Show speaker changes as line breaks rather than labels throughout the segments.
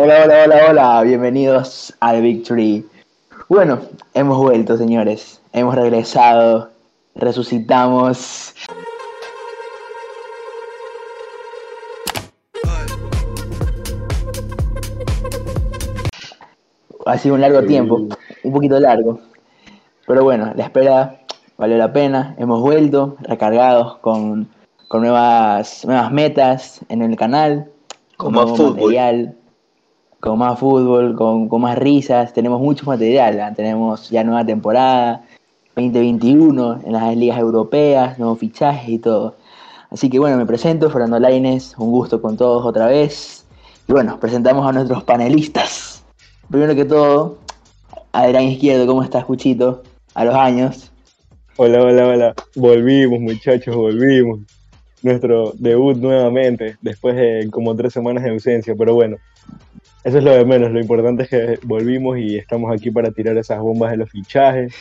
Hola, hola, hola, hola, bienvenidos al Victory. Bueno, hemos vuelto, señores. Hemos regresado, resucitamos. Ha sido un largo tiempo, un poquito largo. Pero bueno, la espera valió la pena. Hemos vuelto recargados con, con nuevas, nuevas metas en el canal.
Con más
nuevo
fútbol.
material, con más fútbol, con, con más risas. Tenemos mucho material. ¿ah? Tenemos ya nueva temporada 2021 en las ligas europeas, nuevos fichajes y todo. Así que bueno, me presento, Fernando Laines, un gusto con todos otra vez. Y bueno, presentamos a nuestros panelistas. Primero que todo, Adrián Izquierdo, ¿cómo estás, Cuchito? A los años.
Hola, hola, hola. Volvimos, muchachos, volvimos. Nuestro debut nuevamente, después de como tres semanas de ausencia, pero bueno, eso es lo de menos. Lo importante es que volvimos y estamos aquí para tirar esas bombas de los fichajes,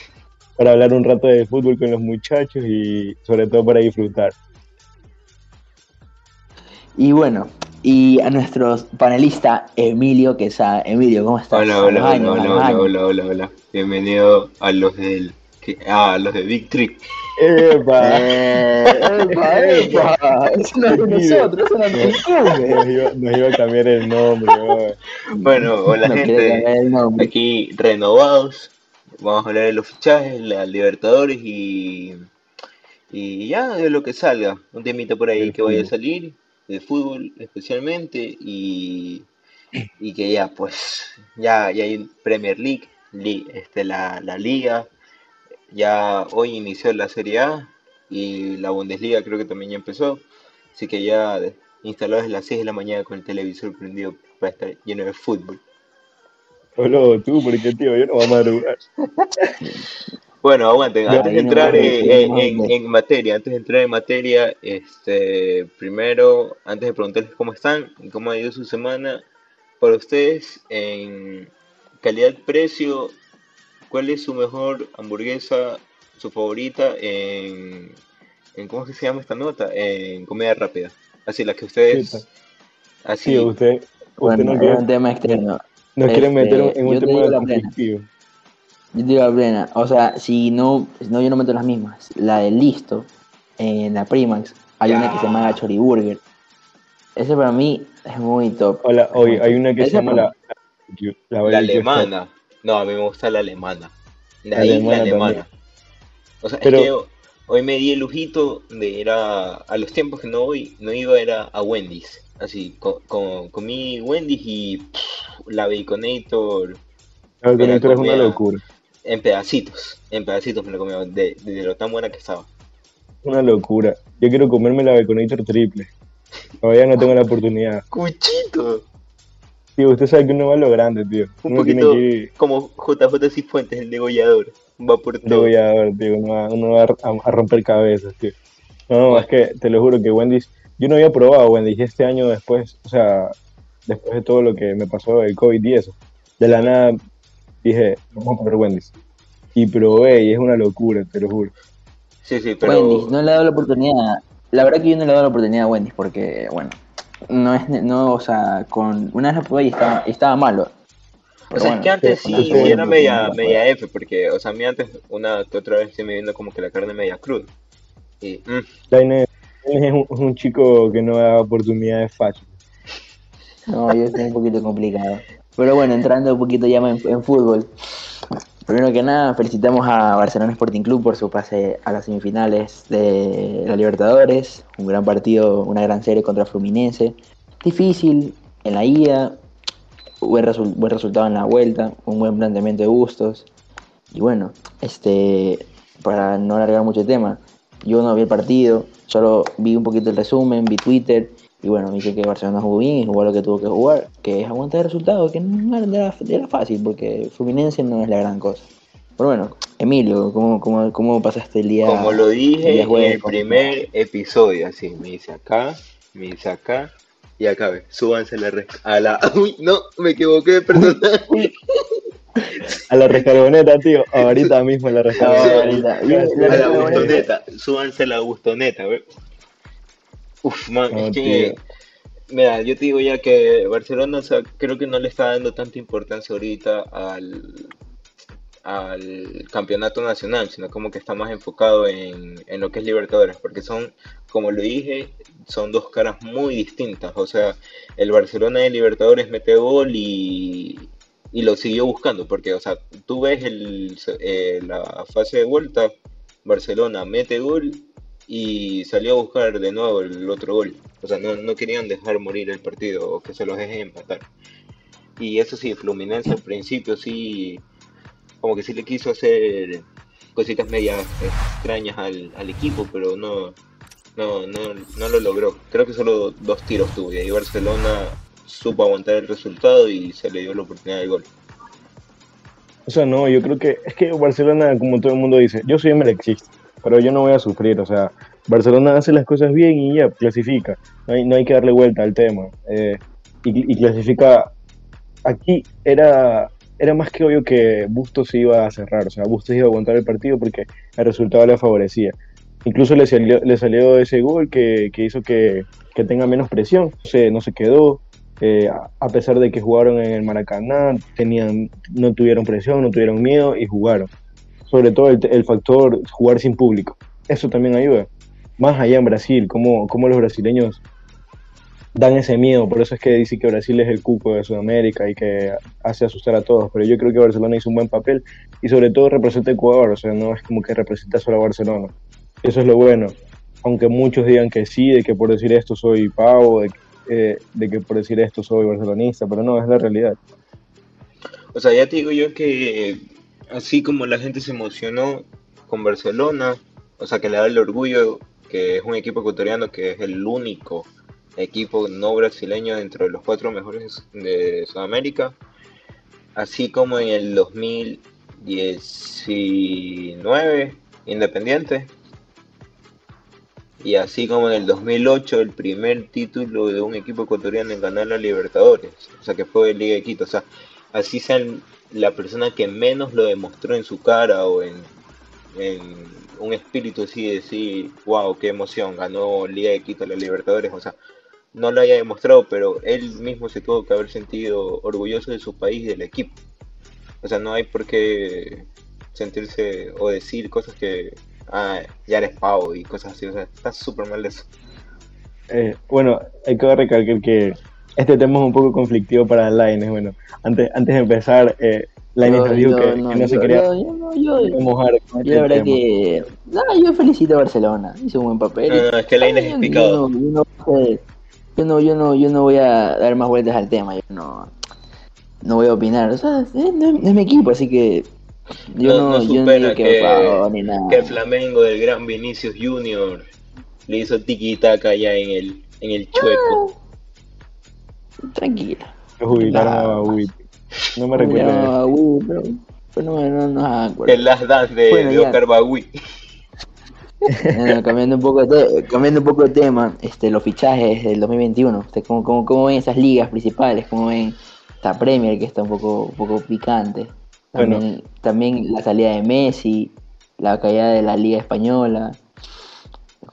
para hablar un rato de fútbol con los muchachos y sobre todo para disfrutar.
Y bueno, y a nuestro panelista Emilio Quesada. Emilio, ¿cómo estás?
Hola,
A
hola,
años,
hola, hola, hola, hola, hola, hola. Bienvenido a los del que- ah, a los de Victory.
¡Epa!
Epa, epa. Eso no es de nosotros, eso no es de
Nos iba, nos iba a cambiar el nombre.
Bueno, hola
No
gente,
cambiar el nombre.
aquí renovados. Vamos a hablar de los fichajes, la Libertadores y y ya de lo que salga. Un temita por ahí que vaya a salir, de fútbol especialmente y y que ya pues ya ya hay Premier League, li- este la la liga Ya hoy inició la Serie A y la Bundesliga creo que también ya empezó. Así que ya de- instalados a las 6 de la mañana con el televisor prendido para estar lleno de fútbol.
Solo tú, porque tío, yo no voy a madrugar.
Bueno, aguanten, antes de entrar en materia, antes de entrar en materia, este, primero, antes de preguntarles cómo están y cómo ha ido su semana, para ustedes, en calidad-precio, ¿cuál es su mejor hamburguesa, su favorita en, en ¿cómo es que se llama esta nota? En comida rápida. Así, la que ustedes, así,
Tío, usted, usted
Bueno,
no
es
quiere,
un tema externo.
quiere
este,
meter en un
te
tema
digo la plena.
conflictivo.
Yo digo la plena. O sea, si no, no, yo no meto las mismas. La de Listo, en la Primax, hay una que se llama la Choriburger. Ese para mí es muy top.
Hola, hoy hay una que se
Esa
llama la,
alemana. No, a mí me gusta la alemana. De
La
ahí la
alemana
alemana.
también.
O sea,
Pero-
es que hoy me di el lujito de ir a, a los tiempos que no voy, no iba era a Wendy's. Así, co- co- comí Wendy's y pff, la Baconator
La
la
Baconator es una locura.
en pedacitos. En pedacitos me la comía de, de lo tan buena que estaba.
Una locura. Yo quiero comerme la Baconator triple. Todavía no tengo la oportunidad.
¡Cuchito!
Tío, usted sabe que uno va a lo grande, tío.
Un
Uno tiene
poquito
que
como JJ Cifuentes, el degollador. Va por todo.
degollador, tío. Uno va, uno va a, a romper cabezas, tío. No, es que te lo juro que Wendy's. Yo no había probado Wendy's este año después, o sea, después de todo lo que me pasó del COVID y eso, de la nada dije, vamos a probar Wendy's. Y probé y es una locura, te lo juro.
Sí, sí, pero...
Wendy's, no le he dado la oportunidad. La verdad que yo no le he dado la oportunidad a Wendy's porque, bueno, no es, no, o sea, con una vez la probé y estaba, y estaba malo.
O sea,
bueno,
es que antes
sí,
era media, media F, porque, o sea, a mí antes una que otra vez se me vino como que la carne media cruda. Y, mm,
Lainez Lainez es un, es un chico que no da oportunidades fáciles.
No, yo estoy un poquito complicado. Pero bueno, entrando un poquito ya en, en fútbol. Primero que nada, felicitamos a Barcelona Sporting Club por su pase a las semifinales de la Libertadores. Un gran partido, una gran serie contra Fluminense. Difícil en la ida, buen, resu- buen resultado en la vuelta, un buen planteamiento de gustos. Y bueno, este para no alargar mucho el tema, yo no vi el partido, solo vi un poquito el resumen, vi Twitter y bueno, me dice que Barcelona jugó bien y jugó lo que tuvo que jugar, que es aguantar el resultado, que no era, era fácil porque Fluminense no es la gran cosa. Pero bueno, Emilio, ¿cómo, cómo, cómo pasaste el día?
como lo
el
dije
día
en el primer episodio, así, me dice acá, me dice acá, y acá ve, súbanse a la, res- a la... Uy, no, me equivoqué de personaje.
A la rescarboneta, tío. Ahorita mismo a la rescarboneta.
a la bustoneta, súbanse a la bustoneta, ve. Uf, man, es que Mira, yo te digo ya que Barcelona, o sea, creo que no le está dando tanta importancia ahorita al, al campeonato nacional, sino como que está más enfocado en, en lo que es Libertadores, porque son, como lo dije, son dos caras muy distintas. O sea, el Barcelona de Libertadores mete gol y, y lo siguió buscando, porque, o sea, tú ves el, eh, la fase de vuelta, Barcelona mete gol y salió a buscar de nuevo el otro gol. O sea, no, no querían dejar morir el partido o que se los dejen empatar. Y eso sí, Fluminense al principio sí, como que sí le quiso hacer cositas medias extrañas al, al equipo, pero no, no, no, no lo logró. Creo que solo dos tiros tuvo y ahí Barcelona supo aguantar el resultado y se le dio la oportunidad de gol.
O sea, no, yo creo que es que Barcelona, como todo el mundo dice, yo soy existe pero yo no voy a sufrir, o sea, Barcelona hace las cosas bien y ya clasifica, no hay, no hay que darle vuelta al tema. Eh, y, clasifica, aquí era, era más que obvio que Bustos iba a cerrar, o sea, Bustos iba a aguantar el partido porque el resultado le favorecía. Incluso le salió, le salió ese gol que, que hizo que, que, tenga menos presión, se, no se quedó, eh, a pesar de que jugaron en el Maracaná, tenían, no tuvieron presión, no tuvieron miedo y jugaron sobre todo el, factor jugar sin público. Eso también ayuda. Más allá en Brasil, cómo, cómo los brasileños dan ese miedo, por eso es que dice que Brasil es el cuco de Sudamérica y que hace asustar a todos, pero yo creo que Barcelona hizo un buen papel y sobre todo representa a Ecuador, o sea, no es como que representa solo a Barcelona. Eso es lo bueno, aunque muchos digan que sí, de que por decir esto soy pavo, de, eh, de que por decir esto soy barcelonista, pero no, es la realidad.
O sea, ya te digo yo que así como la gente se emocionó con Barcelona, o sea que le da el orgullo que es un equipo ecuatoriano que es el único equipo no brasileño dentro de los cuatro mejores de Sudamérica, así como en el 2019 Independiente, y así como en el 2008 el primer título de un equipo ecuatoriano en ganar la Libertadores, o sea que fue Liga de Quito, o sea, así sean la persona que menos lo demostró en su cara o en, un espíritu así de decir, wow, qué emoción, ganó Liga de Quito, la Libertadores, o sea, no lo haya demostrado, pero él mismo se tuvo que haber sentido orgulloso de su país y del equipo. O sea, no hay por qué sentirse o decir cosas que, ah, ya eres pavo y cosas así, o sea, está súper mal eso.
Eh, bueno, hay que recalcar que este tema es un poco conflictivo para Laines. Bueno, antes, antes de empezar, eh, Laines nos dijo que, no, se quería
mojar. Con yo, la verdad que. No, yo felicito a Barcelona. Hizo un buen papel.
No, es que Laines es picado.
Yo no, yo, no, yo no voy a dar más vueltas al tema. Yo no, no voy a opinar. O sea, no, es mi equipo, así que.
Yo no, yo no digo que, que, ni nada. que el Flamengo del gran Vinicius Junior le hizo tiki-taka allá en el, en el chueco.
Tranquila.
Lo jubilaron a. No me recuerdo.
pero, pero no, no, no,
El Last Dance de, bueno, de Oscar Bagui.
cambiando, un poco de cambiando un poco de tema, este, los fichajes del 2021, este, ¿cómo, cómo, cómo ven esas ligas principales? ¿Cómo ven esta Premier que está un poco, un poco picante? También, bueno. también la salida de Messi, la caída de la Liga Española.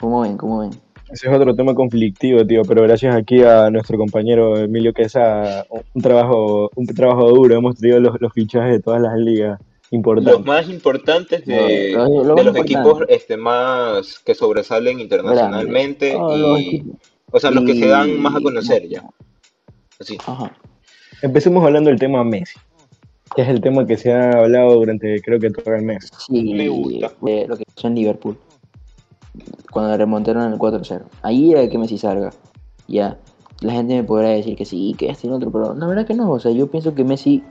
¿Cómo ven? ¿Cómo ven?
Ese es otro tema conflictivo, tío, pero gracias aquí a nuestro compañero Emilio Queza, un trabajo, un trabajo duro, hemos tenido los, los fichajes de todas las ligas importantes.
Los más importantes de, de los equipos este, más que sobresalen internacionalmente y, o sea, los que se dan más a conocer ya. Así.
Empecemos hablando del tema Messi, que es el tema que se ha hablado durante creo que todo el mes.
Sí, me gusta. lo que pasó en Liverpool cuando remontaron el 4-0. Ahí era que Messi salga. Ya. La gente me podrá decir que sí, que este y otro, pero la verdad que no. O sea, yo pienso que Messi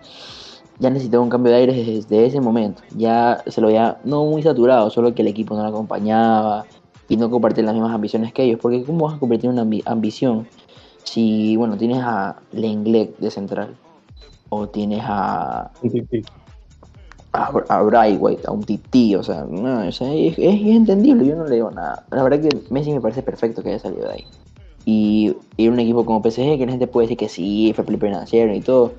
ya necesitaba un cambio de aire desde ese momento. Ya se lo había, no muy saturado, solo que el equipo no lo acompañaba y no compartía las mismas ambiciones que ellos. Porque ¿cómo vas a convertir una ambición si, bueno, tienes a Lenglet de central? O tienes a a, a a un tití, o sea, no, es, entendible, yo no le digo nada. La verdad que Messi me parece perfecto que haya salido de ahí. Y, y un equipo como PSG, que la gente puede decir que sí, fue Felipe Naciero y todo,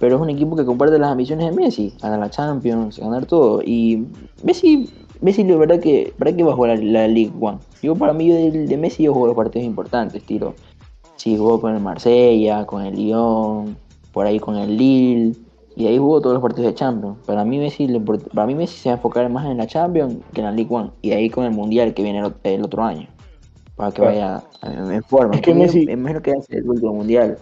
pero es un equipo que comparte las ambiciones de Messi, ganar la Champions, ganar todo. Y Messi, Messi la verdad que, ¿para qué va a jugar la, League One? Yo para mí de, de Messi yo juego los partidos importantes, tiro Sí, jugó con el Marsella, con el Lyon, por ahí con el Lille, y ahí jugó todos los partidos de Champions. Para mí Messi, para mí Messi se va a enfocar más en la Champions que en la League One, y ahí con el Mundial que viene el, ot- el otro año, para que
Claro.
vaya en, forma.
Es que Messi-
Me imagino que ser el último Mundial.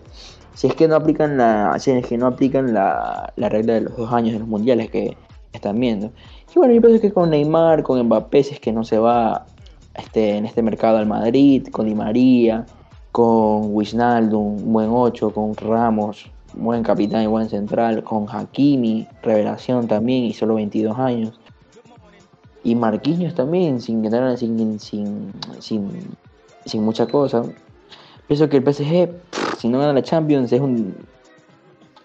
Si es que no aplican la, si es que no aplican la, la regla de los dos años de los mundiales que están viendo. Y bueno, yo pienso que con Neymar, con Mbappé, si es que no se va este, en este mercado al Madrid, con Di María, con Wijnaldum, un buen 8, con Ramos, buen capitán y buen central, con Hakimi, revelación también, y solo 22 años. Y Marquinhos también, sin ganar, sin, sin, sin, sin mucha cosa. Pienso que el PSG, pff, si no gana la Champions, es un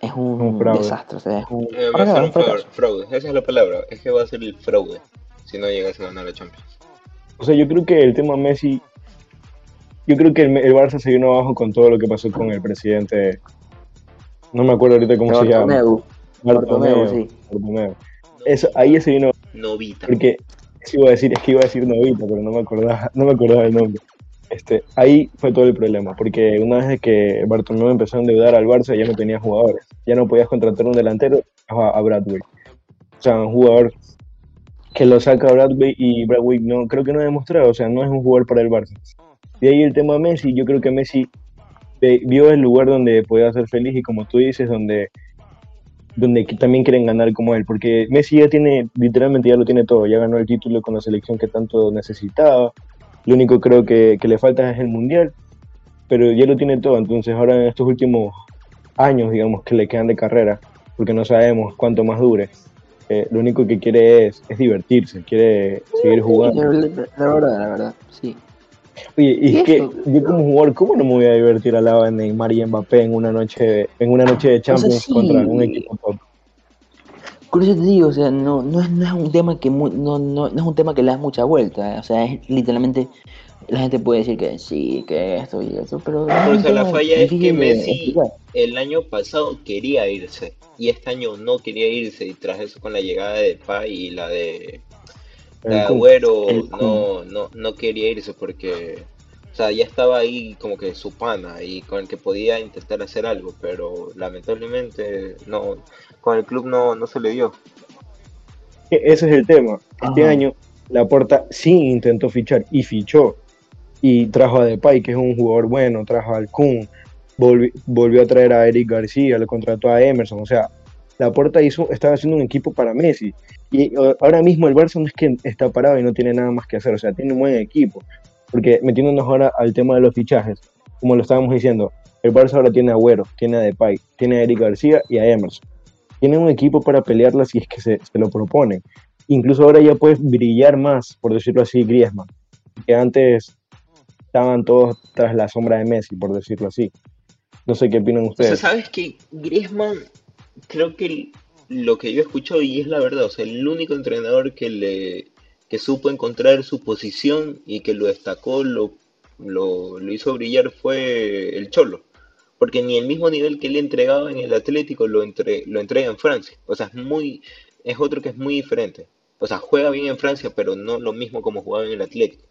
es un, desastre. O sea, es un,
Eh, va a ser
un
un fraude,
fracaso.
fraude, esa es la palabra, es que va a ser el fraude si no llegas a ganar la Champions.
O sea, yo creo que el tema Messi, yo creo que el, el Barça se vino abajo con todo lo que pasó con el presidente, no me acuerdo ahorita cómo se llama.
Bartomeu, Bartomeu, sí.
Bartomeu. Eso, ahí se vino,
Novita.
porque eso iba a decir, es que iba a decir Novita, pero no me acordaba, no me acordaba el nombre. Este, ahí fue todo el problema, porque una vez de que Bartomeu empezó a endeudar al Barça ya no tenía jugadores, ya no podías contratar un delantero a, a Bradway. O sea, un jugador que lo saca a Bradway y Bradway no, creo que no ha demostrado, o sea, no es un jugador para el Barça. De ahí el tema Messi, yo creo que Messi vio el lugar donde podía ser feliz y como tú dices, donde, donde también quieren ganar como él, porque Messi ya tiene, literalmente ya lo tiene todo, ya ganó el título con la selección que tanto necesitaba, lo único creo que, que le falta es el Mundial, pero ya lo tiene todo, entonces ahora en estos últimos años, digamos, que le quedan de carrera, porque no sabemos cuánto más dure, eh, lo único que quiere es, es divertirse, quiere seguir jugando.
La verdad, la verdad, sí.
Oye, y
¿Y
es que yo como jugador, ¿cómo no me voy a divertir al lado de Neymar y Mbappé en una noche, en una noche de Champions
sí.
contra un equipo top?
Por eso te digo, o sea, no, no, es, no es un tema que mu- no, no, no es un tema que le das mucha vuelta, eh, o sea, es literalmente la gente puede decir que sí, que esto y eso, pero
o sea, la falla es que Messi
explicar.
el año pasado quería irse y este año no quería irse y tras eso con la llegada de Pay y la de, Agüero no, no, no quería irse porque o sea, ya estaba ahí como que su pana y con el que podía intentar hacer algo, pero lamentablemente no con el club no, no se le dio.
E- Ese es el tema. Este
Ajá.
año Laporta sí intentó fichar y fichó. Y trajo a Depay, que es un jugador bueno, trajo al Kun, volvi- volvió a traer a Eric García, le contrató a Emerson. O sea, Laporta hizo, estaba haciendo un equipo para Messi. Y eh, ahora mismo el Barça no es que está parado y no tiene nada más que hacer, o sea, tiene un buen equipo. Porque metiéndonos ahora al tema de los fichajes, como lo estábamos diciendo, el Barça ahora tiene a Agüero, tiene a Depay, tiene a Eric García y a Emerson. Tiene un equipo para pelearla si es que se, se lo proponen. Incluso ahora ya puedes brillar más, por decirlo así, Griezmann, que antes estaban todos tras la sombra de Messi, por decirlo así. No sé qué opinan
O sea,
ustedes.
sabes que Griezmann, creo que lo que yo escucho y es la verdad, o sea, el único entrenador que le que supo encontrar su posición y que lo destacó, lo, lo, hizo brillar fue el Cholo. Porque ni el mismo nivel que le entregaba en el Atlético lo, entre, lo entrega en Francia. O sea, es muy, es otro que es muy diferente. O sea, juega bien en Francia, pero no lo mismo como jugaba en el Atlético.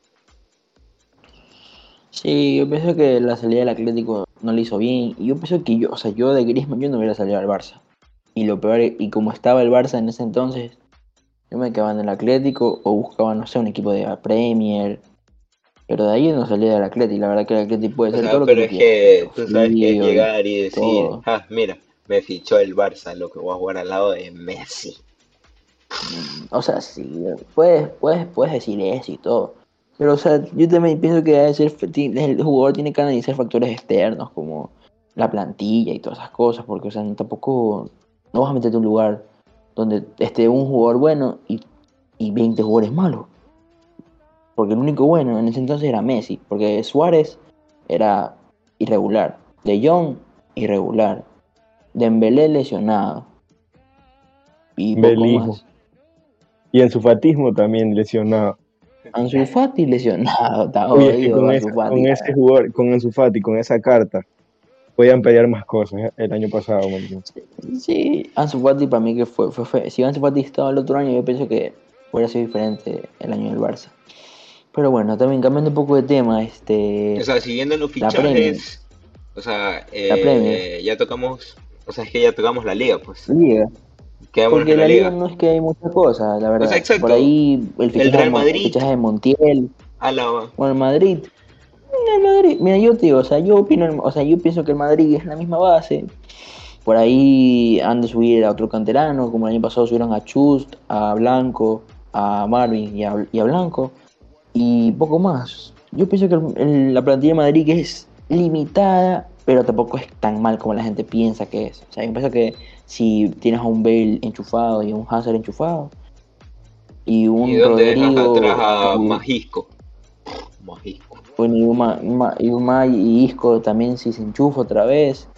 Sí, yo pienso que la salida del Atlético no le hizo bien. Y yo pienso que yo, o sea, yo de Griezmann yo no hubiera salido al Barça. Y lo peor, y como estaba el Barça en ese entonces, yo me quedaba en el Atlético o buscaba, no sé, un equipo de la Premier. Pero de ahí no salía del Atlético. La verdad que el Atlético puede
O
ser
sea,
todo lo
pero
que
es que tú sabes que es llegar y decir,
todo.
ah, mira, me fichó el Barça, lo que voy a jugar al lado de Messi.
O sea, sí, puedes, puedes, puedes decir eso y todo. Pero, o sea, yo también pienso que debe ser, el jugador tiene que analizar factores externos como la plantilla y todas esas cosas, porque, o sea, tampoco no vas a meterte en un lugar donde esté un jugador bueno y, y 20 jugadores malos. Porque el único bueno en ese entonces era Messi, porque Suárez era irregular, De Jong irregular, Dembélé lesionado y poco
Belijo.
más.
Y en su fatismo también lesionado.
Ansu Fati lesionado, está
Oye, con, esa- con ese jugador, con Ansu Fati, con esa carta, podían pelear más cosas eh, el año pasado. man.
Sí, Ansu Fati para mí que fue, fue, fue- Si Ansu Fati estaba el otro año, yo pienso que hubiera sido diferente el año del Barça. Pero bueno, también cambiando un poco de tema, este...
O sea, siguiendo los fichajes, O sea,
La Premier.
eh, ya tocamos, o sea, es que ya tocamos la liga, pues.
Liga. Porque
en
la
la
liga
liga.
no es que hay muchas cosas, la verdad.
O sea, exacto.
Por ahí el fichaje,
Real
de Mon-
Madrid.
el fichaje de Montiel,
Álava.
bueno, el Madrid. El Madrid, mira, yo te digo, o sea, yo opino, o sea, yo pienso que el Madrid es la misma base. Por ahí han de subir a otro canterano, como el año pasado subieron a Chust, a Blanco, a Marvin y a, y a Blanco. Y poco más. Yo pienso que el- el- la plantilla de Madrid es limitada, pero tampoco es tan mal como la gente piensa que es. O sea, yo pienso que si tienes a un Bale enchufado y a un Hazard enchufado, y un
¿Y dónde dejas
Rodrigo
atrás a
Bueno, y Uma, Uma- y Isco también si se enchufa otra vez.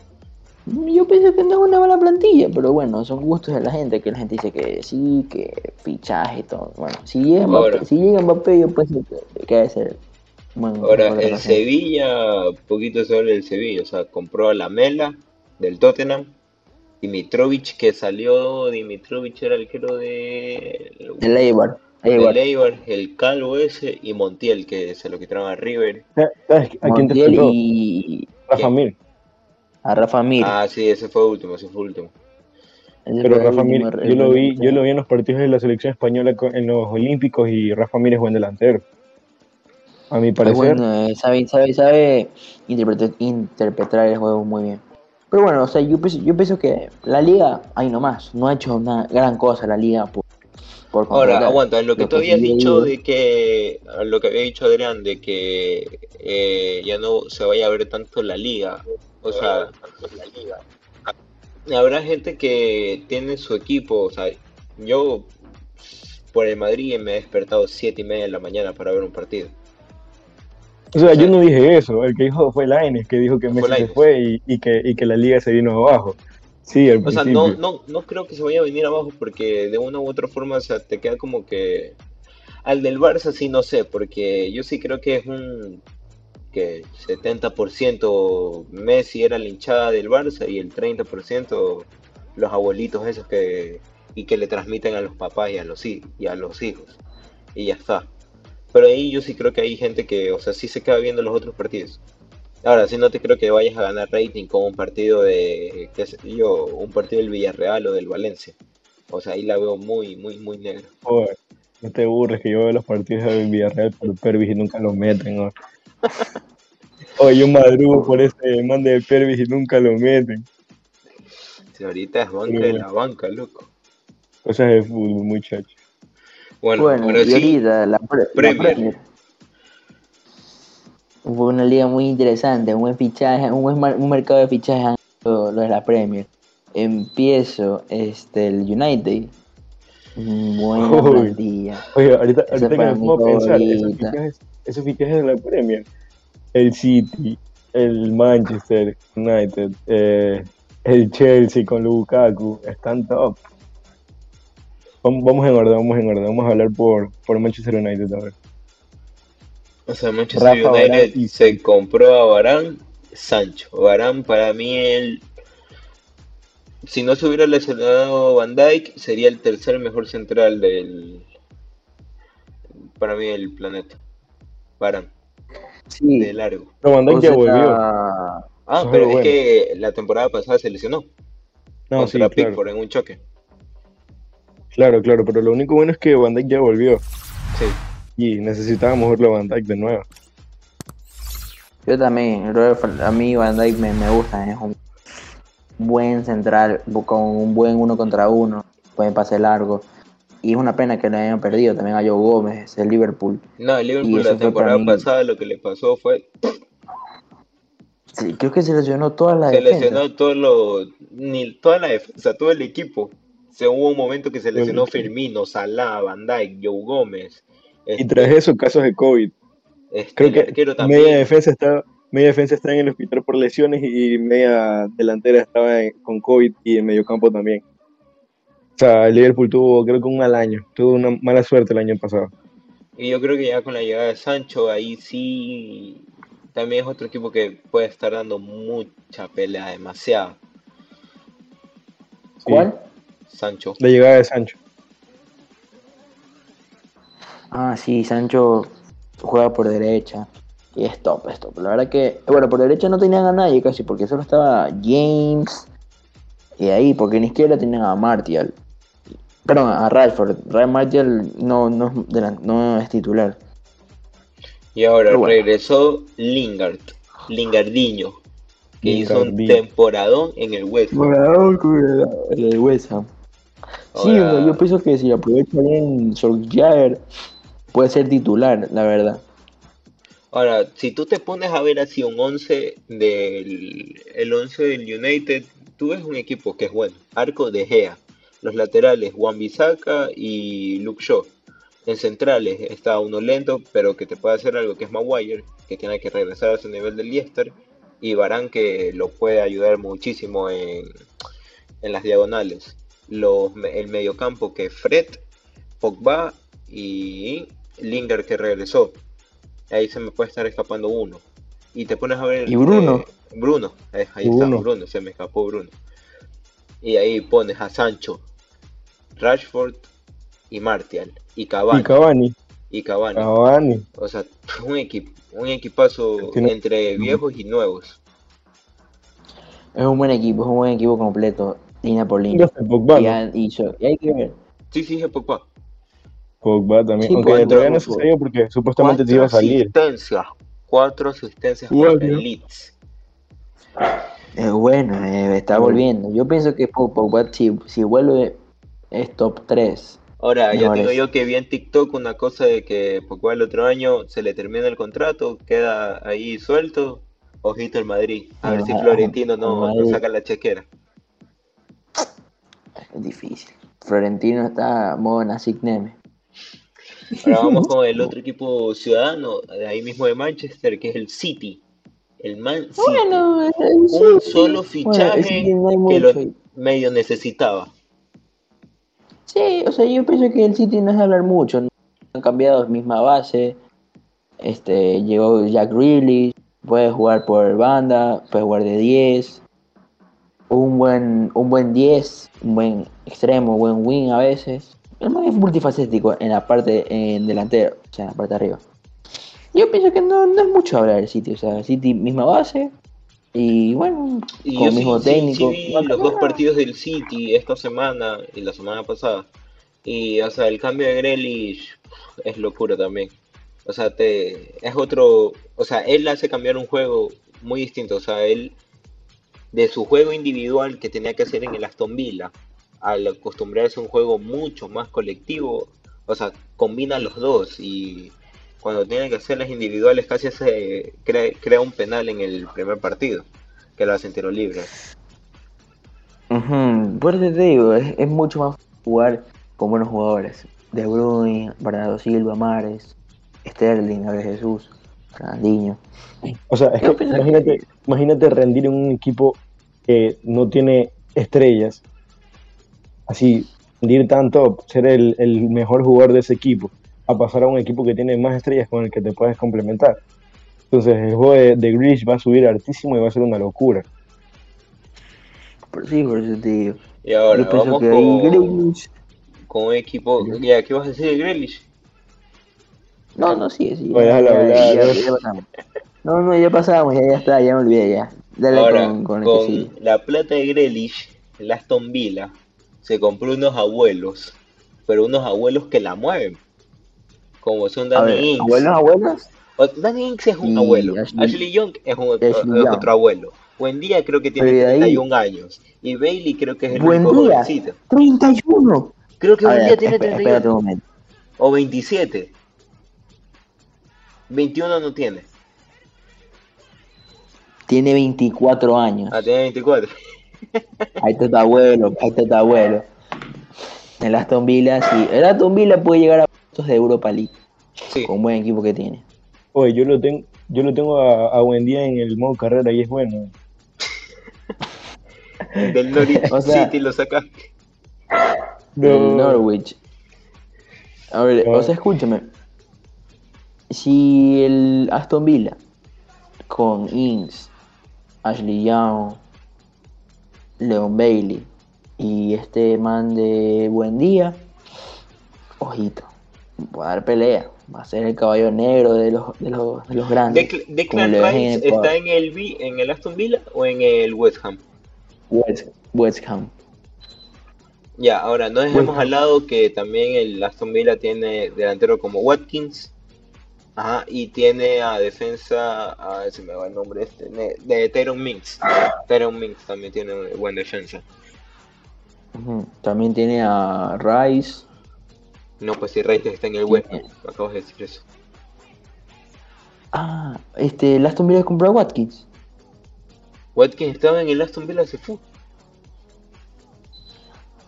Yo pienso que no es una mala plantilla, pero bueno, son gustos de la gente, que la gente dice que sí, que fichaje y todo. Bueno, si llega Mbappé,
Ahora.
si llega Mbappé yo pienso que, que debe ser buen-
Ahora, el. Sevilla, poquito sobre el Sevilla, o sea, compró a la Mela del Tottenham, Dimitrovic, que salió, Dimitrovic era el que de...
El Eibar, Eibar.
Eibar, el calvo ese, y Montiel, que se lo quitaron a River.
¿Sabes a quién te
y
Rafa
¿quién?
Mir.
a Rafa Mir.
Ah, sí, ese fue último, ese fue último.
Ese
Pero
fue
Rafa Mir,
último-
yo lo vi, yo lo vi en los partidos de la selección española en los Olímpicos y Rafa Mir es buen delantero. A mi parecer.
bueno, eh, sabe, sabe, sabe interpretar, interpretar el juego muy bien. Pero bueno, o sea, yo pienso, yo pienso que la liga, ahí nomás, no ha hecho una gran cosa la liga por, por
Ahora, aguanta, lo que tú habías dicho de que, lo que había dicho Adrián, de que eh, ya no se vaya a ver tanto la liga, o sea, habrá gente que tiene su equipo, o sea, yo por el Madrid me he despertado siete y media de la mañana para ver un partido.
O sea, yo no dije eso. El que dijo fue Lainez, que dijo que Messi se fue y, y que, y que la liga se vino abajo. Sí, al
O sea, no, no, no creo que se vaya a venir abajo porque de una u otra forma, o sea, te queda como que al del Barça sí no sé, porque yo sí creo que es un que 70% Messi era la hinchada del Barça y el 30% los abuelitos esos que y que le transmiten a los papás y a los y a los hijos y ya está. Pero ahí yo sí creo que hay gente que, o sea, sí se queda viendo los otros partidos. Ahora, sí no te creo que vayas a ganar rating con un partido de, qué sé yo, un partido del Villarreal o del Valencia. O sea, ahí la veo muy, muy, muy negra.
Joder, no te burles que yo veo los partidos del Villarreal por Pervis y nunca los meten. ¿no? Oye, yo madrugo por ese man de Pervis y nunca lo meten.
Si ahorita es banca
Pero
de la banca, loco.
Cosas de fútbol, muchachos.
Bueno,
Bueno,
sí,
la, pre- la
Premier.
Fue una liga muy interesante, un buen fichaje, un buen mar- un mercado de fichajes lo, lo de la Premier. Empiezo este el United. Buena
Uy.
plantilla.
Oye, ahorita, ahorita que me a pensar, esos fichajes, esos fichajes de la Premier, el City, el Manchester United, eh, el Chelsea con Lukaku, están top. Vamos, vamos en orden, vamos en orden, vamos a hablar por, por Manchester United ahora.
O sea, Manchester
Rafa,
United se compró a Varane, Sancho. Varane para mí el si no se hubiera lesionado Van Dijk, sería el tercer mejor central del para mí del planeta. Varane,
Sí,
de largo.
No, Van
o
ya volvió.
Ah,
Eso
pero es
bueno.
que la temporada pasada se lesionó
No, sí,
contra
claro,
Pickford en un choque.
claro, claro, pero lo único bueno es que Van Dijk ya volvió
Sí.
Y necesitábamos verlo a Van Dijk de nuevo.
Yo también, a mí Van Dijk me, me gusta, es un buen central, con un buen uno contra uno, buen pase largo. Y es una pena que le hayan perdido también a Joe Gómez, el Liverpool.
No, el Liverpool la temporada
mí-
pasada lo que le pasó fue
Sí, creo que se lesionó toda la
se
defensa.
lesionó todo lo ni toda la defensa, todo el equipo. Se hubo un momento que se lesionó. Firmino, Salah, Van Dijk, Joe Gómez.
Y
este,
tras eso, casos de COVID.
este,
Creo que media defensa está media defensa está en el hospital por lesiones y media delantera estaba en- con COVID y en mediocampo también. O sea, el Liverpool tuvo creo que un mal año, tuvo una mala suerte el año pasado.
Y yo creo que ya con la llegada de Sancho, ahí sí también es otro equipo que puede estar dando mucha pelea, demasiado.
Sí,
¿Cuál?
Sancho.
La llegada de Sancho.
Ah, sí, Sancho juega por derecha. Y es top, es top. La verdad que, bueno, por derecha no tenían a nadie casi, porque solo estaba James. Y ahí, porque en izquierda tenían a Martial. Perdón, a Rashford. Ray Martial no, no, no es titular.
Y ahora
bueno.
regresó Lingard, Lingardiño, que hizo un temporadón en el West Ham.
El de West Ham. Sí, yo pienso que si aprovecha bien Solskjaer, puede ser titular, la verdad.
Ahora, si tú te pones a ver así un 11 del el 11 del United, tú ves un equipo que es bueno. Arco de Gea. Los laterales, Juan Bisaca y Luke Shaw. En centrales está uno lento, pero que te puede hacer algo que es Maguire, que tiene que regresar a su nivel del Leicester. Y Barán que lo puede ayudar muchísimo en, en las diagonales. Los, el mediocampo que Fred, Pogba y Lingard que regresó. Ahí se me puede estar escapando uno. Y te pones a ver.
¿Y Bruno?
eh, Bruno, eh, ahí
Bruno.
está, Bruno, se me escapó Bruno. Y ahí pones a Sancho, Rashford y Martial. Y Cavani.
Y Cavani,
Y Cavani.
Cavani.
O sea, un, equipo, un equipazo entre viejos y nuevos.
Es un buen equipo, es un buen equipo completo, línea por línea. Y, y so- y hay que ver.
Sí, sí, es Pogba.
Pogba también.
Sí,
Aunque
Pogba,
todavía no sabía porque supuestamente te iba a
Cuatro
salir.
asistencias. Cuatro asistencias
Bueno.
contra el Leeds.
Es bueno, eh, está
Bueno.
volviendo. Yo pienso que Pog- Pogba, si, si vuelve, es top 3.
Ahora, ya digo yo que vi en TikTok una cosa de que Pogba el otro año se le termina el contrato, queda ahí suelto. Ojito el Madrid. A ver si
Ajá,
Florentino no, saca la chequera.
Es difícil. Florentino está modo Nasik Neme.
Ahora vamos con el otro equipo ciudadano, de ahí mismo de Manchester, que es el City. El Man City.
Bueno,
un solo fichaje
Bueno, que
lo medio necesitaba.
Sí, o sea, yo pienso que el City no es hablar mucho. ¿no? Han cambiado misma base. Este, llegó Jack Grealish, puede jugar por banda, puede jugar de 10. Un buen, un buen 10, un buen extremo, buen wing a veces. Es multifacético en la parte en delantero, o sea, en la parte de arriba. Yo pienso que no, no es mucho hablar del City, o sea, City misma base y bueno,
Y
con el
sí,
mismo
sí-
técnico.
sí
No,
los dos partidos del City esta semana y la semana pasada. Y, o sea, el cambio de Grealish es locura también. O sea, te, es otro, o sea, él hace cambiar un juego muy distinto. O sea, él, de su juego individual que tenía que hacer en el Aston Villa, al acostumbrarse a un juego mucho más colectivo, o sea, combina los dos y cuando tiene que hacer las individuales casi hace, crea, crea un penal en el primer partido, que lo hacen tiro libre.
Ujú, Por eso te digo, es, es mucho más jugar con buenos jugadores. De Bruyne, Bernardo Silva, Mares, Sterling, Gabriel Jesús, Fernandinho.
O sea, es
Yo
que imagínate, imagínate rendir en un equipo que no tiene estrellas. Así, rendir tanto, ser el, el mejor jugador de ese equipo, a pasar a un equipo que tiene más estrellas con el que te puedes complementar. Entonces, el juego de, de va a subir altísimo y va a ser una locura.
Por, sí, por eso te digo.
Y ahora
Yo
vamos
que
con,
Grealish-
con un equipo. Ya, ¿qué vas a decir de Grealish?
No, no, sí, sí. Ya,
¿no?
ya pasamos. No, no, ya pasamos, ya, ya está, ya me olvidé ya. Dale
Ahora,
con, con,
con
este sí.
la plata de Grealish, el Aston Villa se compró unos abuelos, pero unos abuelos que la mueven. Como son Danny
ver,
Ings.
abuelos, abuelos.
Danny Ings es un
Y
abuelo.
Ashley-
Ashley, Young es, un,
Ashley
es
Young.
otro abuelo. Buendía creo que tiene
Pero de ahí-
31 años. Y Bailey creo que es el
Buen
único
día.
jovencito.
31.
Creo que
A
Buendía
ver,
tiene
esp- espérate
31.
un.
O 27. 21 no tiene.
Tiene 24 años.
Ah, tiene 24.
Ahí está tu abuelo, ahí está tu abuelo. El Aston Villa, sí. El Aston Villa puede llegar a puestos de Europa League
Sí.
con buen equipo que tiene.
Oye, yo lo tengo, yo lo tengo a, a Buendía en el modo carrera y es bueno.
Del Norwich
O sea-
City lo sacaste.
El Norwich. A ver,
No.
o sea, escúchame. Si el Aston Villa con Ings, Ashley Young, Leon Bailey y este man de Buen Día, ojito, puede dar pelea, Va a ser el caballo negro de los, de los, de los grandes. En
está en el, en el Aston Villa o en el West Ham.
West, West Ham.
Ya, ahora no dejemos al lado que también el Aston Villa tiene delantero como Watkins. Ajá, y tiene a defensa, a ver si me va el nombre este, de, de Tyron Minks. Tyron Minks también tiene buen defensa.
También tiene a Rice.
No, pues si Rice está en el West Ham, acabas de decir eso.
Ah, este, el Aston Villa compró a Watkins.
Watkins estaba en el Aston Villa, se fue.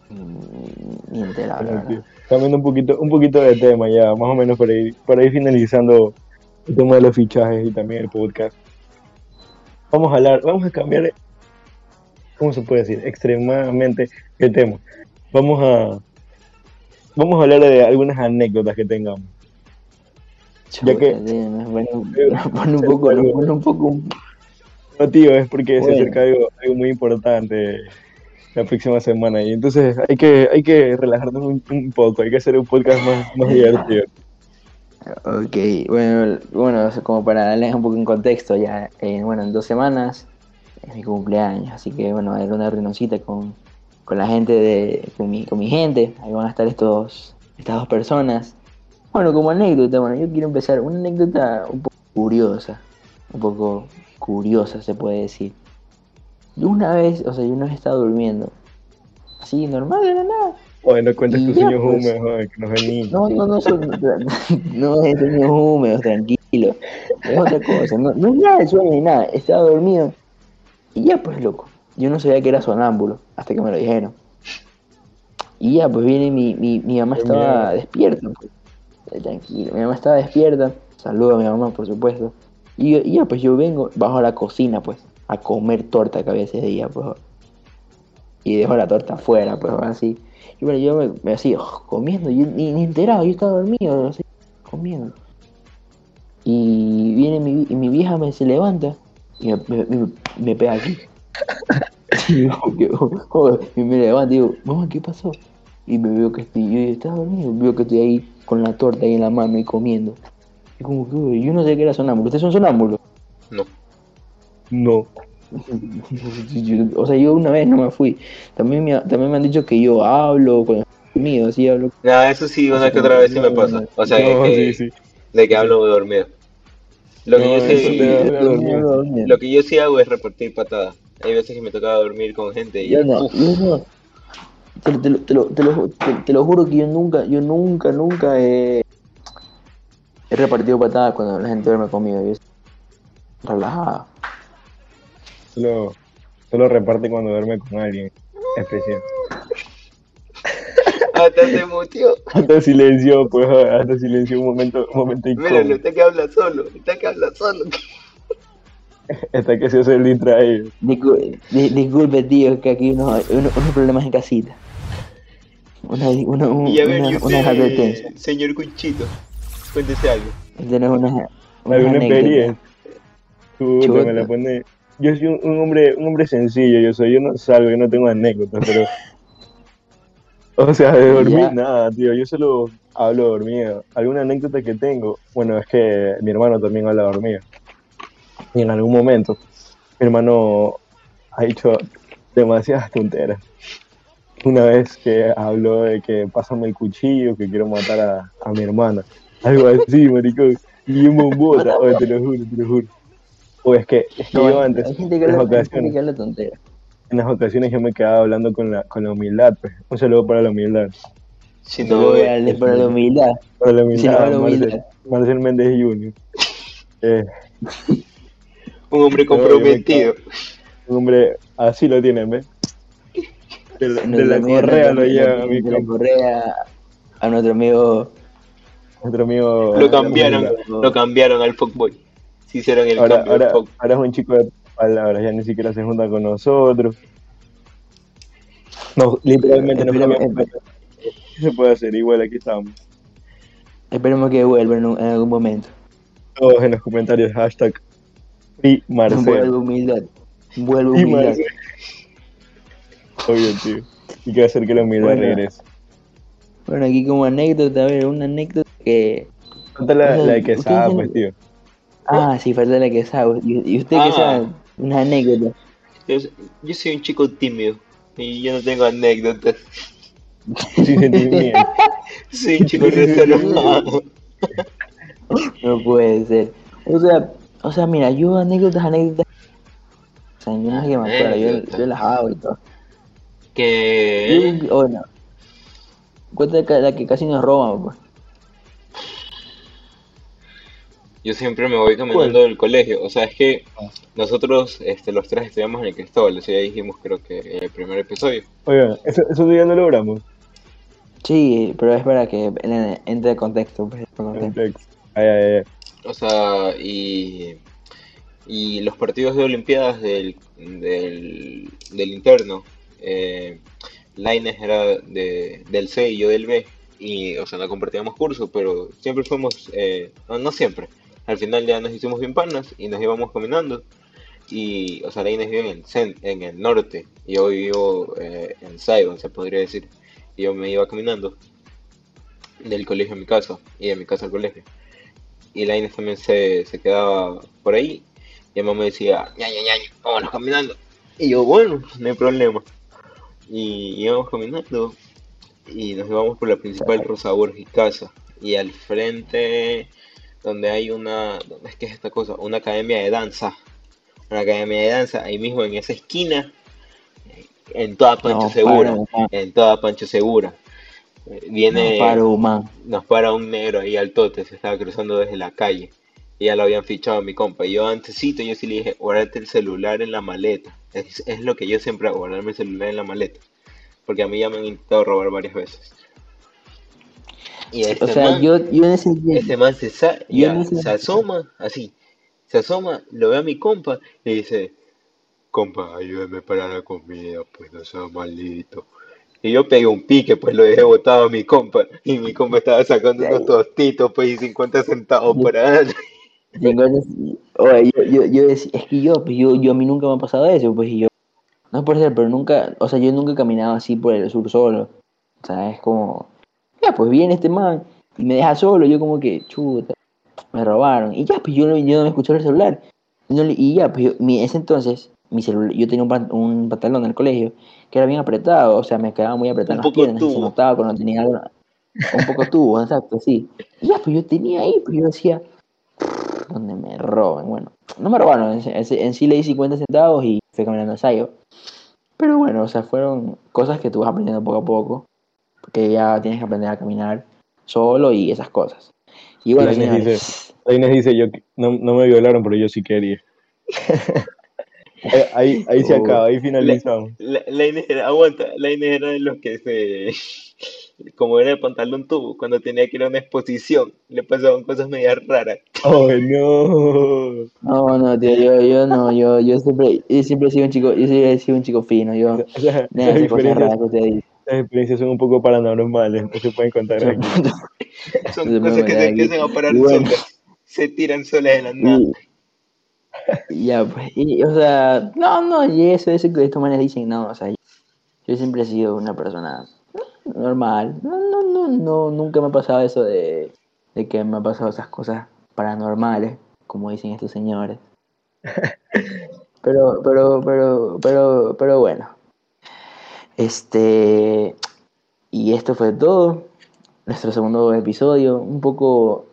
Mm, Ni enterado, la
Bueno, tío,
verdad.
Cambiando un poquito, un poquito de tema ya, más o menos para ir, para ir finalizando el tema de los fichajes y también el podcast. Vamos a hablar, vamos a cambiar, ¿cómo se puede decir? Extremadamente el tema. Vamos a, vamos a hablar de algunas anécdotas que tengamos. Ya que-
nos pone, nos pone un poco, nos pone un poco.
No, tío, es porque se acerca algo, algo muy importante la próxima semana y entonces hay que, hay que relajarnos un, poco, hay que hacer un podcast más, más divertido.
Ok, bueno, bueno, como para darles un poco en contexto, ya, eh, bueno, en dos semanas es mi cumpleaños, así que bueno, era una reunioncita con, con la gente de, con mi, con mi gente, ahí van a estar estos, estas dos personas. Bueno, como anécdota, bueno, yo quiero empezar una anécdota un poco curiosa, un poco curiosa se puede decir. Una vez, o sea, yo una vez estaba durmiendo, así, normal, de la nada.
Oye, no cuentes tus sueños
pues.
húmedos, joder, que nos ven niños.
No, no, no son, no es sueños húmedos, tranquilo. Es otra cosa, no, no es nada de sueño ni nada, estaba dormido. Y ya pues loco, yo no sabía que era sonámbulo, hasta que me lo dijeron. Y ya pues viene mi, mi, mi mamá
Qué
estaba
miedo.
despierta, pues. Eh, tranquilo, mi mamá estaba despierta, saludo a mi mamá por supuesto. Y, y ya pues yo vengo, bajo a la cocina pues, a comer torta que había ese día pues. Y dejo la torta afuera pues así. Y bueno, yo me, me así, oh, comiendo, yo ni, ni enterado, yo estaba dormido, así, comiendo. Y viene mi, y mi vieja, me se levanta y me, me, me- me pega aquí. y, yo, oh, me levanta y digo, mamá, ¿qué pasó? Y me veo que estoy, yo estaba dormido, veo que estoy ahí con la torta ahí en la mano y comiendo. Y como que, yo no sé qué era sonámbulo, ¿ustedes son sonámbulos?
No.
No.
Yo- o sea, yo una vez no me fui. También me, también me han dicho que yo hablo estoy dormido, sí hablo.
Nada, eso sí, una que otra vez sí me pasa. O sea,
no,
que,
sí, sí.
de que hablo dormido. Lo que,
No,
yo sí,
dormido.
lo que yo sí hago es repartir patadas. Hay veces que me tocaba dormir con gente y
Yo no,
uf,
yo no. Te, te lo- te lo, te, lo, te, te lo juro que yo nunca, yo nunca, nunca he, he repartido patadas cuando la gente duerme conmigo. Yo relajado.
Solo, solo reparte cuando duerme con alguien especial.
hasta se mutió.
Hasta silencio, pues, hasta silencio un momento, un momento
Míralo,
incómodo.
está que habla solo, está que habla solo.
Hasta que se hace el distraído.
Discul- di- disculpe, tío, que aquí hay unos, unos, unos problemas en casita. Una, una, un-
Y a ver,
una,
usted, señor Cuchito, cuéntese algo.
Tenemos una,
¿Alguna
anécdotas.
experiencia?
Chuta.
me la pone... Yo soy un, un hombre un hombre sencillo, yo soy, yo no salgo, yo no tengo anécdotas, pero... O sea, de dormir nada, tío, yo solo hablo dormido. ¿Alguna anécdota que tengo? Bueno, es que mi hermano también habla dormido. Y en algún momento, mi hermano ha hecho demasiadas tonteras. Una vez que habló de que pásame el cuchillo, que quiero matar a, a mi hermana. Algo así, maricón. Y un bombota, oye, te lo juro, te lo juro. O es que, es que
No,
yo antes,
hay gente que
en las
habla, hay gente
ocasiones,
que habla tontera.
en las ocasiones yo me quedaba hablando con la, con la humildad, pues. Un saludo para la humildad.
Si no,
voy
eh,
a darle para la humildad.
Para la
Si no,
humildad,
para la
Marcel,
humildad.
Marcel Méndez Jr. Eh,
un hombre
No,
comprometido.
un hombre, así lo tienen, ¿ves? De la, de
Nuestro
la
amigo-
correa lo llevan a mi
de la correa a nuestro amigo.
Nuestro amigo.
Lo cambiaron,
no.
lo cambiaron al fuckboy. Hicieron el
Ahora,
cambio.
ahora, ahora es un chico de palabras, ya ni siquiera se junta con nosotros. No, literalmente no
Esperemos-
cambiamos. ¿Qué se puede hacer? Igual aquí estamos.
Esperemos que vuelva en, un- en algún momento.
Todos en los comentarios, hashtag Free Marcel.
Vuelve humildad. Vuelve humildad.
Obvio, tío. Y que hacer que la humildad
Bueno.
regrese.
Bueno, aquí como anécdota, a ver, una anécdota que,
Falta la,
O sea,
la de quesada,
ustedes
pues, tío.
Ah, sí, falta la que sabe. ¿Y, y usted
Ah.
qué sabe? Una anécdota.
Yo, yo soy un chico tímido y yo no tengo anécdotas. Soy un chico reservado.
No puede ser. O sea, o sea, mira, yo anécdotas, anécdotas. O sea, yo no sé qué me acuerdo, yo, yo las hago y todo.
Que
Yo, bueno, cuenta que- la que casi nos roban, pues.
Yo siempre me voy caminando del colegio. O sea, es que nosotros, este, los tres estudiamos en el Cristóbal, eso ya dijimos creo que en el primer episodio.
Oigan, eso, eso todavía no logramos.
Sí, pero es para que en- entre en contexto. Pues, contexto.
texto. Ay, ay, ay.
O sea, y, y los partidos de Olimpiadas del, del, del interno, eh, Laines era de, del C y yo del B, y o sea, no compartíamos curso, pero siempre fuimos, eh, no, no siempre, al final ya nos hicimos bien panas y nos íbamos caminando. Y, o sea, Laines vive en el, cen- en el norte, y yo vivo eh, en Saigon, se podría decir. Y yo me iba caminando del colegio a mi casa, y de mi casa al colegio y la Inés también se, se quedaba por ahí. Y mi mamá me decía, ña, ña, ña, vámonos caminando. Y yo, bueno, no hay problema. Y íbamos caminando y nos íbamos por la principal Rosa Borges Casa. Y al frente, donde hay una, ¿dónde es que es esta cosa? Una academia de danza. Una academia de danza, ahí mismo en esa esquina, en toda Pancho
No,
Segura. En toda Pancho Segura. Eh, Viene
No paro, man.
nos para un negro ahí al tote, se estaba cruzando desde la calle. Y ya lo habían fichado a mi compa. Y yo antesito, yo sí le dije, guardate el celular en la maleta. Es, es lo que yo siempre hago, guardarme el celular en la maleta. Porque a mí ya me han intentado robar varias veces. Y este
O sea,
man,
yo, yo en ese
este man se, sa- ya, se asoma, así. Se asoma, lo ve a mi compa y dice, compa, ayúdame para la comida, pues no sea malito. Y yo pegué un pique, pues lo dejé botado a mi compa. Y mi compa estaba sacando unos tostitos, pues, y 50 centavos para darle.
Oye, yo, yo, yo decía, es que yo, pues yo, yo a mí nunca me ha pasado eso, pues y yo, no es por ser, pero nunca, o sea, yo nunca he caminado así por el sur solo. O sea, es como, ya, pues viene este man y me deja solo, yo como que, chuta, me robaron. Y ya, pues yo, no- yo no me escuché el celular. Y, no y ya, pues yo, mi, ese entonces, mi celular, yo tenía un, un pantalón en el colegio que era bien apretado, o sea, me quedaba muy apretado
Un
en las piernas y se
tubo.
notaba cuando tenía algo, un poco tubo, exacto, sí. Y ya, pues yo tenía ahí, pues yo decía, donde me roban. Bueno, no me robaron, en, en- en sí le di 50 centavos y fui caminando a Sayo. Pero bueno, o sea, fueron cosas que tú vas aprendiendo poco a poco, porque ya tienes que aprender a caminar solo y esas cosas. Y bueno,
La Inés
señores,
La Inés dice, yo no, no me violaron, pero yo sí quería. Ahí, ahí se acaba, ahí finalizamos.
La, la Inés era, aguanta, la Inés era de los que se, como era de pantalón tubo, cuando tenía que ir a una exposición, le pasaban cosas medias raras.
¡Oh, no!
no, no, tío, yo, yo no, yo, yo siempre, yo siempre he sido un chico, yo siempre he sido un chico fino, yo, no
esas
esas cosas raras que usted dice.
Esas experiencias son un poco paranormales, no se pueden contar aquí.
Son cosas que se empiezan a parar
Y bueno.
solas, se tiran solas de la nada.
Y, ya, pues, y, o sea, no, no, y eso, eso que estos manes dicen, no, o sea, yo siempre he sido una persona normal, no, no, no, no, nunca me ha pasado eso de, de que me ha pasado esas cosas paranormales, como dicen estos señores. Pero, pero, pero, pero, pero bueno. Este, y esto fue todo. Nuestro segundo episodio, un poco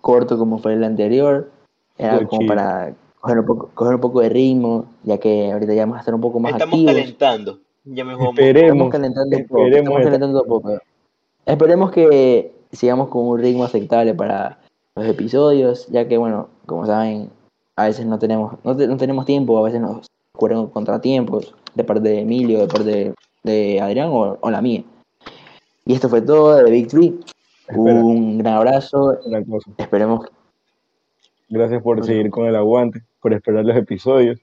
corto como fue el anterior. Era como
chido.
para coger un, poco, coger un poco de ritmo, ya que ahorita ya vamos a estar un poco más
Estamos
activos.
calentando, ya.
Esperemos.
Estamos calentando un poco.
esperemos
Estamos
esta-
calentando un poco. Esperemos que sigamos con un ritmo aceptable para los episodios, ya que bueno, como saben, a veces no tenemos, no, te- no tenemos tiempo, a veces nos ocurren contratiempos de parte de Emilio, de parte de, de Adrián o, o la mía. Y esto fue todo de Big Tree.
Espera.
Un gran abrazo.
Una cosa.
Esperemos
Gracias por
Bueno.
seguir con el aguante, por esperar los episodios.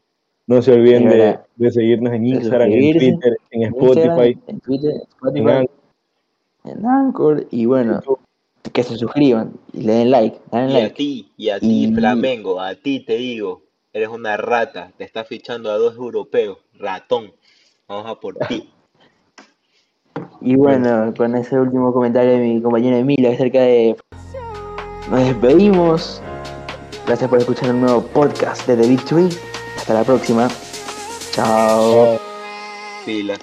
No se olviden de, seguirnos en Instagram, en Twitter, en Spotify,
en Twitter, en
Anchor,
en Anchor y bueno,
YouTube.
que se suscriban y le den like, den
Y a ti, y a ti,
Y-
Flamengo, a ti te digo, eres una rata, te está fichando a dos europeos, ratón. Vamos a por ti.
Y bueno, con ese último comentario de mi compañero Emilio acerca de nos despedimos. Gracias por escuchar un nuevo podcast de The Victory. Hasta la próxima. Chao.
Pilas.